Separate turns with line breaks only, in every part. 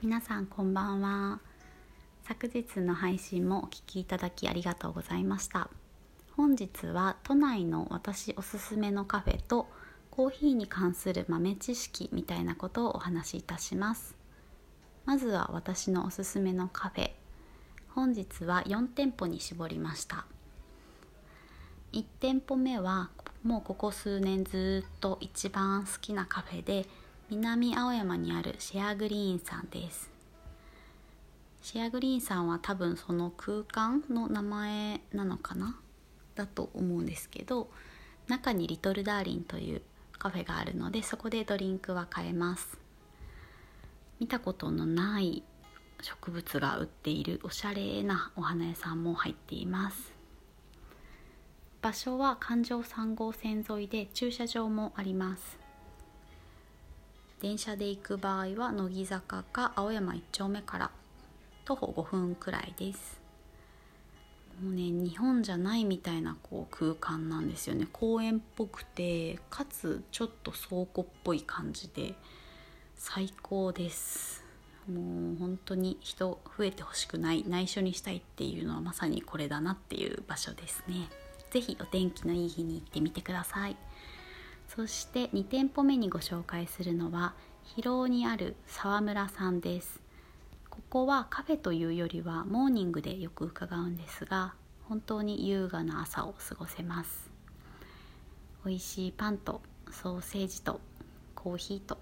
皆さんこんばんは。昨日の配信もお聴きいただきありがとうございました。本日は都内の私おすすめのカフェとコーヒーに関する豆知識みたいなことをお話しいたします。まずは私のおすすめのカフェ。本日は4店舗に絞りました。1店舗目はもうここ数年ずっと一番好きなカフェで南青山にあるシェアグリーンさんです。シェアグリーンさんは多分その空間の名前なのかな？だと思うんですけど中にリトルダーリンというカフェがあるのでそこでドリンクは買えます。見たことのない植物が売っているおしゃれなお花屋さんも入っています。場所は環状3号線沿いで駐車場もあります。電車で行く場合は乃木坂か青山1丁目から徒歩5分くらいです。もうね日本じゃないみたいなこう空間なんですよね。公園っぽくてかつちょっと倉庫っぽい感じで最高です。もう本当に人増えてほしくない。内緒にしたいっていうのはまさにこれだなっていう場所ですね。是非お天気のいい日に行ってみてください。そして2店舗目にご紹介するのは広尾にある沢村さんです。ここはカフェというよりはモーニングでよく伺うんですが本当に優雅な朝を過ごせます。美味しいパンとソーセージとコーヒーと。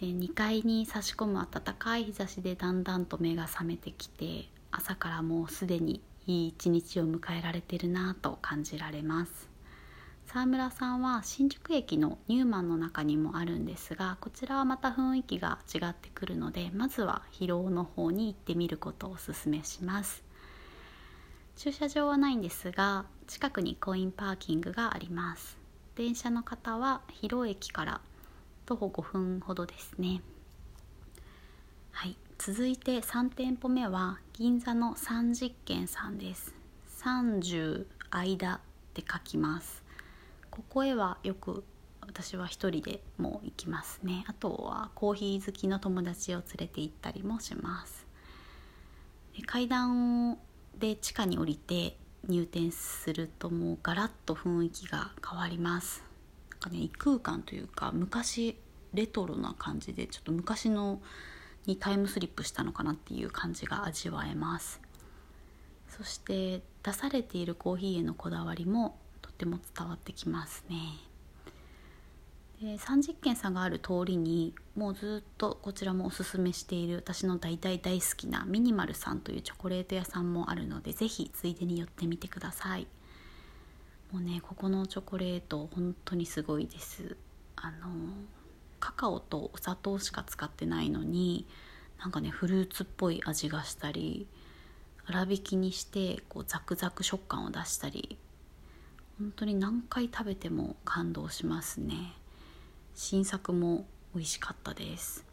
で2階に差し込む暖かい日差しでだんだんと目が覚めてきて朝からもうすでにいい一日を迎えられてるなと感じられます。沢村さんは新宿駅のニューマンの中にもあるんですがこちらはまた雰囲気が違ってくるのでまずは広尾の方に行ってみることをおすすめします。駐車場はないんですが近くにコインパーキングがあります。電車の方は広尾駅から徒歩5分ほどですね。はい。続いて3店舗目は銀座の三実軒さんです。30間って書きます。ここへはよく私は一人でも行きますね。あとはコーヒー好きの友達を連れて行ったりもします。階段で地下に降りて入店するともうガラッと雰囲気が変わります。なんかね異空間というか昔レトロな感じでちょっと昔のにタイムスリップしたのかなっていう感じが味わえます。そして出されているコーヒーへのこだわりもっても伝わってきますね。で三実軒さんがある通りにもうずっとこちらもおすすめしている私の大大大好きなミニマルさんというチョコレート屋さんもあるので是非ついでに寄ってみてくださいもうねここのチョコレート本当にすごいですあのカカオとお砂糖しか使ってないのになんかねフルーツっぽい味がしたり粗挽きにしてこうザクザク食感を出したり本当に何回食べても感動しますね。新作も美味しかったです。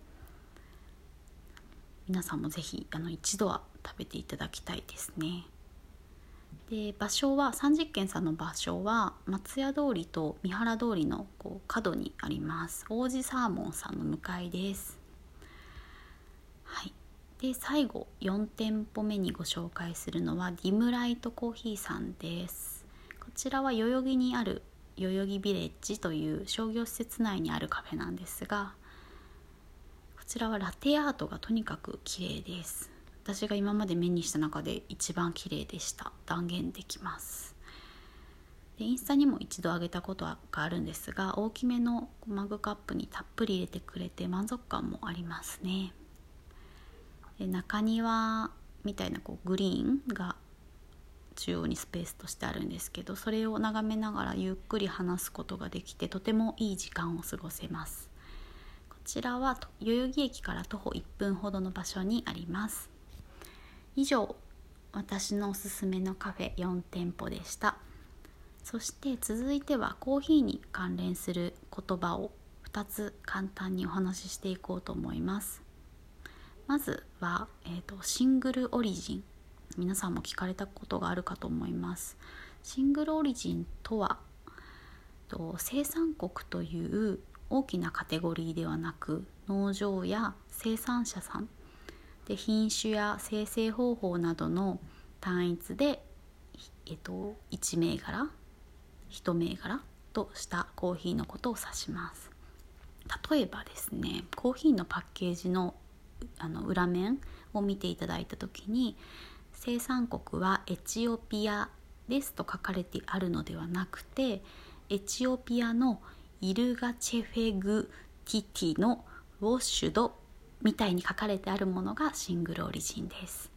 皆さんもぜひあの一度は食べていただきたいですね。で場所は三実軒さんの場所は松屋通りと三原通りのこう角にあります。王子サーモンさんの向かいです。はい。で最後4店舗目にご紹介するのはディムライトコーヒーさんです。ちらは代々木にある代々木ビレッジという商業施設内にあるカフェなんですがこちらはラテアートがとにかく綺麗です。私が今まで目にした中で一番綺麗でした。断言できます。でインスタにも一度上げたことがあるんですが大きめのマグカップにたっぷり入れてくれて満足感もありますね。で中庭みたいなこうグリーンが中央にスペースとしてあるんですけどそれを眺めながらゆっくり話すことができてとてもいい時間を過ごせます。こちらは代々木駅から徒歩1分ほどの場所にあります。以上私のおすすめのカフェ4店舗でした。そして続いてはコーヒーに関連する言葉を2つ簡単にお話ししていこうと思います。まずは、えーとシングルオリジン。皆さんも聞かれたことがあるかと思います。シングルオリジンとはと生産国という大きなカテゴリーではなく農場や生産者さん。で品種や生成方法などの単一で、えっと、1銘柄1銘柄としたコーヒーのことを指します。例えばですねコーヒーのパッケージのあの裏面を見ていただいた時に生産国はエチオピアですと書かれてあるのではなくてエチオピアのイルガチェフェグティティのウォッシュドみたいに書かれてあるものがシングルオリジンです。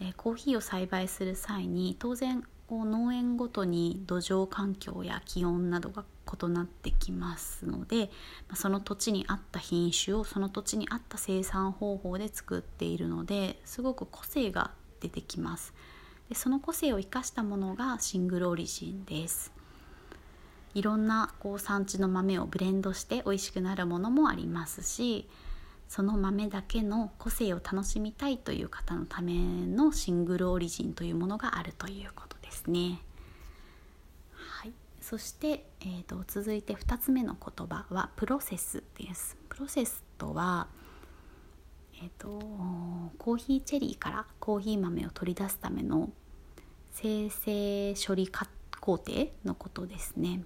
えコーヒーを栽培する際に当然こう農園ごとに土壌環境や気温などが異なってきますのでその土地に合った品種をその土地に合った生産方法で作っているのですごく個性が出てきますでその個性を生かしたものがシングルオリジンですいろんなこう産地の豆をブレンドして美味しくなるものもありますしその豆だけの個性を楽しみたいという方のためのシングルオリジンというものがあるということですね。はい、そして、えーと、続いて2つ目の言葉はプロセスです。プロセスとは、えーと、コーヒーチェリーからコーヒー豆を取り出すための生成処理工程のことですね。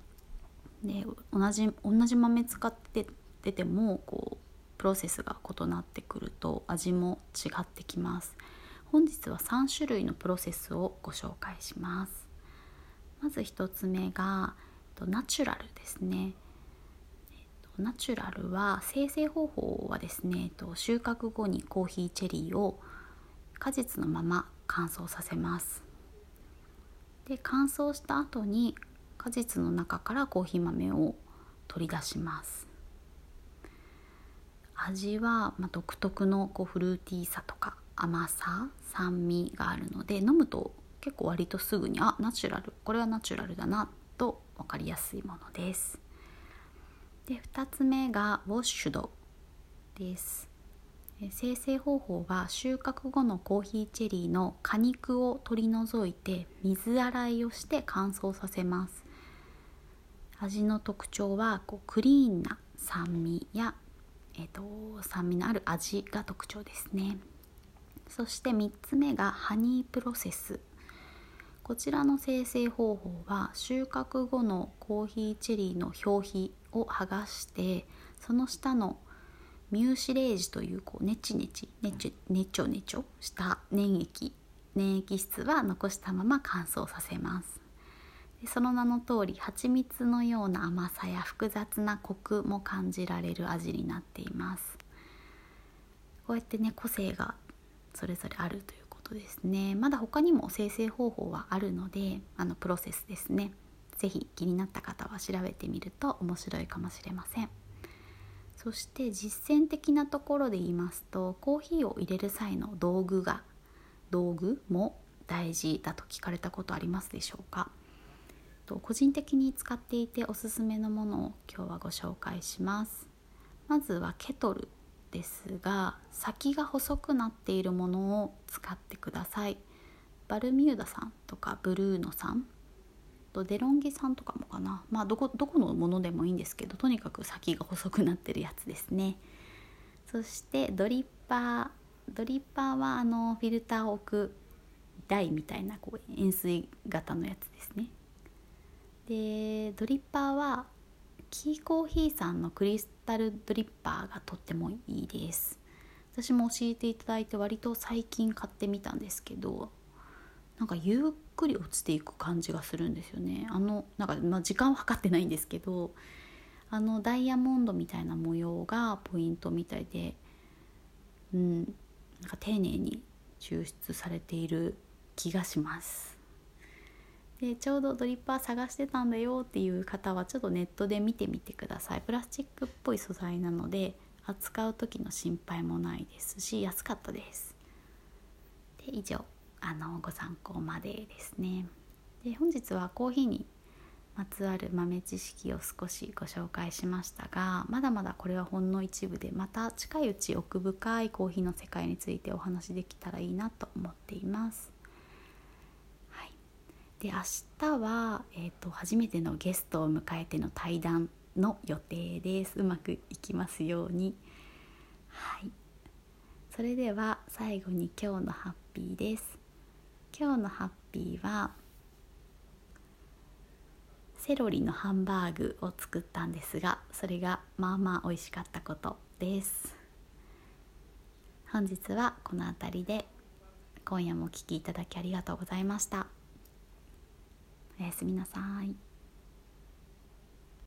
で同じ同じ豆使ってててもこうプロセスが異なってくると味も違ってきます。本日は3種類のプロセスをご紹介しますまず1つ目がナチュラルですねナチュラルは生成方法はですね収穫後にコーヒーチェリーを果実のまま乾燥させます。で乾燥した後に果実の中からコーヒー豆を取り出します。味は、ま独特のこうフルーティーさとか甘さ酸味があるので飲むと結構割とすぐにあナチュラルこれはナチュラルだなと分かりやすいものです。で2つ目がウォッシュドです。生成方法は収穫後のコーヒーチェリーの果肉を取り除いて水洗いをして乾燥させます。味の特徴はこうクリーンな酸味や、えーと酸味のある味が特徴ですね。そして3つ目がハニープロセス。こちらの生成方法は収穫後のコーヒーチェリーの表皮を剥がしてその下のミューシレージというこうネチネチネチネチョネチョした粘液粘液質は残したまま乾燥させます。でその名の通り蜂蜜のような甘さや複雑なコクも感じられる味になっています。こうやってね個性がそれぞれあるということですね。まだ他にも生成方法はあるのであのプロセスですね。是非気になった方は調べてみると面白いかもしれません。そして実践的なところで言いますとコーヒーを入れる際の道具が道具も大事だと聞かれたことありますでしょうか？個人的に使っていておすすめのものを今日はご紹介します。まずはケトルですが先が細くなっているものを使ってください。バルミューダさんとかブルーノさんとデロンギさんとかもかな。まあどこどこのものでもいいんですけどとにかく先が細くなってるやつですね。そしてドリッパードリッパーはあのフィルターを置く台みたいなこう円錐型のやつですね。でドリッパーはキーコーヒーさんのクリスタルドリッパーがとってもいいです。私も教えていただいて割と最近買ってみたんですけどなんかゆっくり落ちていく感じがするんですよね。あのなんか、まあ、時間は測ってないんですけどあのダイヤモンドみたいな模様がポイントみたいでうんなんか丁寧に抽出されている気がします。でちょうどドリッパー探してたんだよっていう方はちょっとネットで見てみてください。プラスチックっぽい素材なので扱う時の心配もないですし安かったです。で以上。あのご参考までですね。で本日はコーヒーにまつわる豆知識を少しご紹介しましたがまだまだこれはほんの一部でまた近いうち奥深いコーヒーの世界についてお話しできたらいいなと思っています。はい。で明日は、えーと、初めてのゲストを迎えての対談の予定です。うまくいきますように。はい。それでは最後に今日のハッピーです。今日のハッピーはセロリのハンバーグを作ったんですがそれがまあまあ美味しかったことです。本日はこの辺りで今夜もお聴きいただきありがとうございました。おやすみなさい。